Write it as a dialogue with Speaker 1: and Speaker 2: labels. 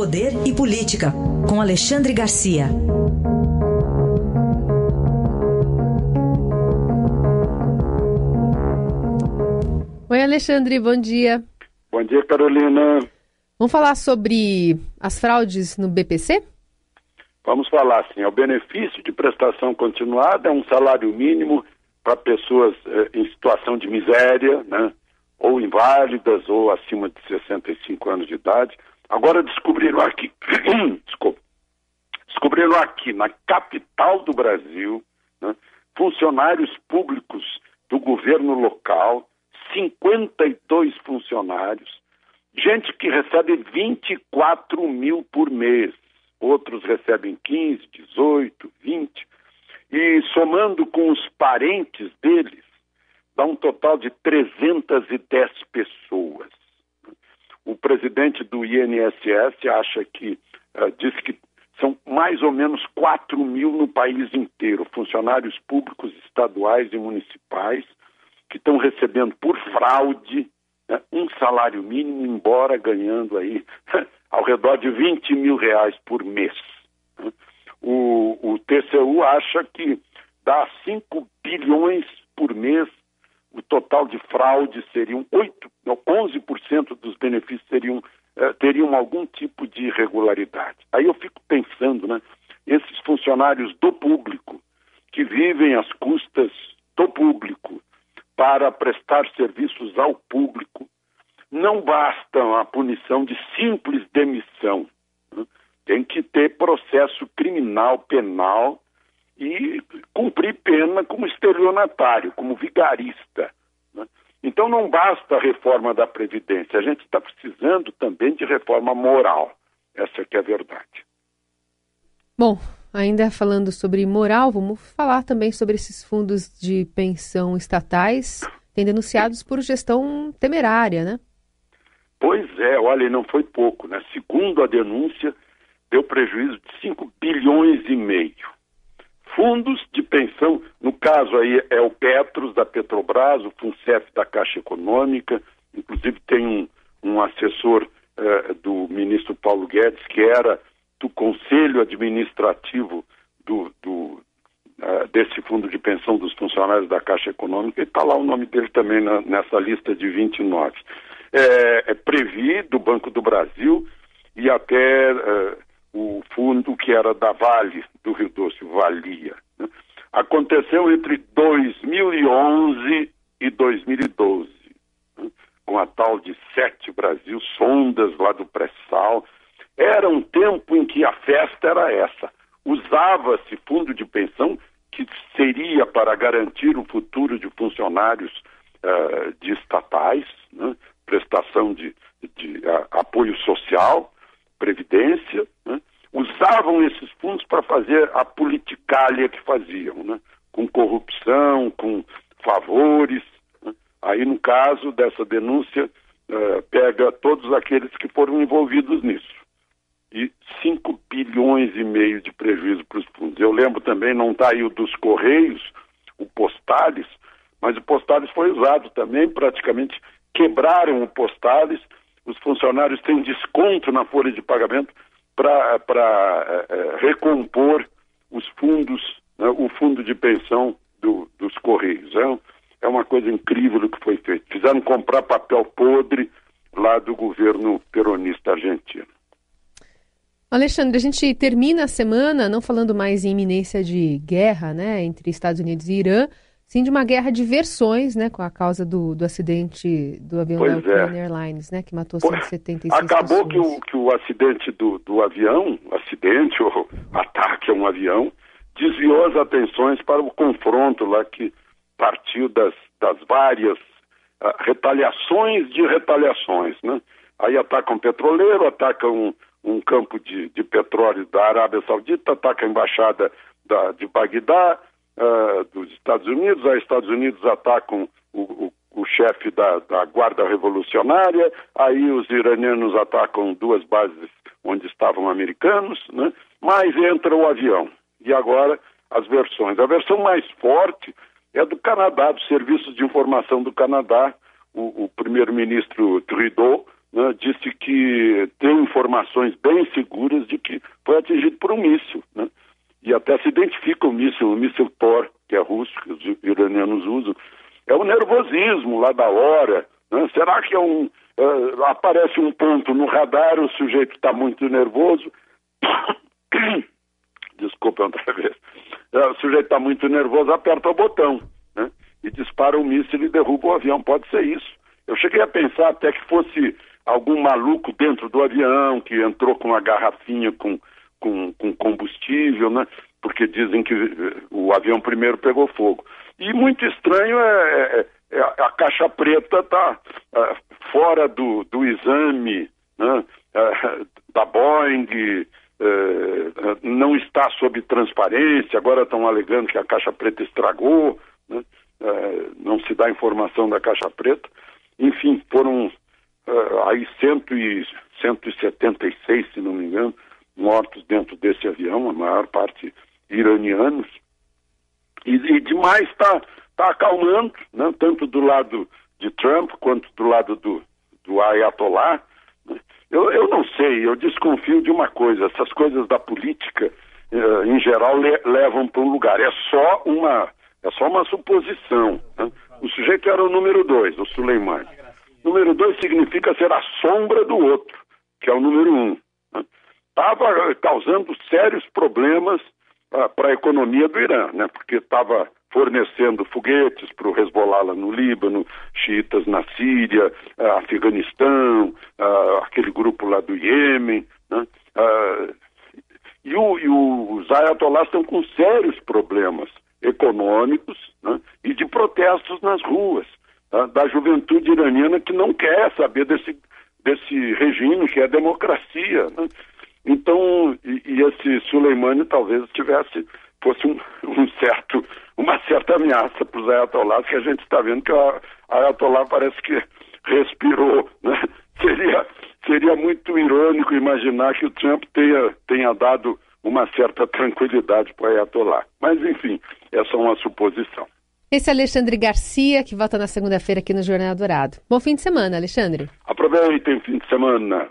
Speaker 1: Poder e Política, com Alexandre Garcia.
Speaker 2: Oi, Alexandre, bom dia.
Speaker 3: Bom dia, Carolina.
Speaker 2: Vamos falar sobre as fraudes no BPC?
Speaker 3: Vamos falar sim. O benefício de prestação continuada é um salário mínimo para pessoas eh, em situação de miséria, né? ou inválidas, ou acima de 65 anos de idade. Agora descobriram aqui, desculpa, descobriram aqui na capital do Brasil, né? funcionários públicos do governo local, 52 funcionários, gente que recebe 24 mil por mês, outros recebem 15, 18, 20, e somando com os parentes deles, dá um total de 310 pessoas. O presidente do INSS acha que, uh, diz que são mais ou menos 4 mil no país inteiro, funcionários públicos estaduais e municipais, que estão recebendo por fraude né, um salário mínimo, embora ganhando aí ao redor de 20 mil reais por mês. O, o TCU acha que dá 5 bilhões por mês, o total de fraude seriam 8, não, 11% dos benefícios seriam, eh, teriam algum tipo de irregularidade. Aí eu fico pensando, né, esses funcionários do público, que vivem às custas do público, para prestar serviços ao público, não basta a punição de simples demissão. Né? Tem que ter processo criminal, penal e cumprir estelionatário, como vigarista. Né? Então não basta a reforma da Previdência, a gente está precisando também de reforma moral. Essa que é a verdade.
Speaker 2: Bom, ainda falando sobre moral, vamos falar também sobre esses fundos de pensão estatais, tem denunciados por gestão temerária, né?
Speaker 3: Pois é, olha, não foi pouco, né? Segundo a denúncia, deu prejuízo de 5 bilhões e meio. Fundos de pensão, no caso aí é o Petros da Petrobras, o FUNCEF da Caixa Econômica, inclusive tem um, um assessor eh, do ministro Paulo Guedes que era do conselho administrativo do, do uh, desse fundo de pensão dos funcionários da Caixa Econômica, e está lá o nome dele também na, nessa lista de 29 é, é Previ, do Banco do Brasil, e até é, o fundo que era da Vale, do Rio Doce, Valia. Né? Aconteceu entre 2011 e 2012, né? com a tal de Sete Brasil, sondas lá do pré-sal. Era um tempo em que a festa era essa. Usava-se fundo de pensão que seria para garantir o futuro de funcionários uh, de estatais, né? prestação de, de a, apoio social, previdência? Usavam esses fundos para fazer a politicália que faziam, né? com corrupção, com favores. Né? Aí, no caso dessa denúncia, uh, pega todos aqueles que foram envolvidos nisso. E 5 bilhões e meio de prejuízo para os fundos. Eu lembro também, não está aí o dos Correios, o Postales, mas o Postales foi usado também praticamente quebraram o Postales, os funcionários têm desconto na folha de pagamento para é, é, recompor os fundos, né, o fundo de pensão do, dos Correios. É, é uma coisa incrível o que foi feito. Fizeram comprar papel podre lá do governo peronista argentino.
Speaker 2: Alexandre, a gente termina a semana não falando mais em iminência de guerra né, entre Estados Unidos e Irã, sim de uma guerra de versões, né, com a causa do, do acidente do avião
Speaker 3: pois
Speaker 2: da Ukraine é. Airlines, né, que matou 176
Speaker 3: Acabou
Speaker 2: pessoas.
Speaker 3: que o, que o acidente do, do avião, acidente ou ataque a um avião, desviou as atenções para o confronto lá que partiu das, das várias uh, retaliações de retaliações, né? Aí atacam um petroleiro, atacam um, um campo de, de petróleo da Arábia Saudita, atacam a embaixada da, de Bagdá, uh, dos Estados Unidos, os Estados Unidos atacam o, o, o chefe da, da, Guarda Revolucionária, aí os iranianos atacam duas bases onde estavam americanos, né? mas entra o avião. E agora as versões. A versão mais forte é do Canadá, do Serviço de Informação do Canadá. O, o primeiro-ministro Trudeau né, disse que tem informações bem seguras de que foi atingido por um míssil. Né? E até se identifica o míssil, o míssil Thor, que é russo, que os iranianos usam. É o nervosismo lá da hora. Né? Será que é um. Uh, aparece um ponto no radar, o sujeito está muito nervoso. Desculpa outra vez. Uh, o sujeito está muito nervoso, aperta o botão né? e dispara o um míssil e derruba o avião. Pode ser isso. Eu cheguei a pensar até que fosse algum maluco dentro do avião que entrou com uma garrafinha com, com, com combustível, né? Porque dizem que eh, o avião primeiro pegou fogo. E muito estranho é, é, é a caixa preta tá é, fora do, do exame né? É, da Boeing, não está sob transparência, agora estão alegando que a caixa preta estragou, né? não se dá informação da caixa preta. Enfim, foram aí cento e, 176, se não me engano, mortos dentro desse avião, a maior parte iranianos. E, e demais está tá acalmando, né? tanto do lado de Trump quanto do lado do, do Ayatollah. Né? Eu, eu não sei, eu desconfio de uma coisa: essas coisas da política, uh, em geral, le, levam para um lugar. É só uma, é só uma suposição. Né? O sujeito era o número dois, o Suleimani. Número dois significa ser a sombra do outro, que é o número um. Estava né? causando sérios problemas para a economia do Irã, né? porque estava fornecendo foguetes para o Hezbollah lá no Líbano, xiitas na Síria, uh, Afeganistão, uh, aquele grupo lá do Iêmen. Né? e, o, e os ayatollahs estão com sérios problemas econômicos né? e de protestos nas ruas da juventude iraniana que não quer saber desse, desse regime que é democracia. Né? Soleimani talvez tivesse, fosse um, um certo, uma certa ameaça para os ayatollahs, que a gente está vendo que a ayatollah parece que respirou. Né? Seria, seria muito irônico imaginar que o Trump tenha, tenha dado uma certa tranquilidade para o ayatollah. Mas, enfim, é uma suposição.
Speaker 2: Esse é Alexandre Garcia, que volta na segunda-feira aqui no Jornal Dourado. Bom fim de semana, Alexandre.
Speaker 3: Aproveitem o fim de semana.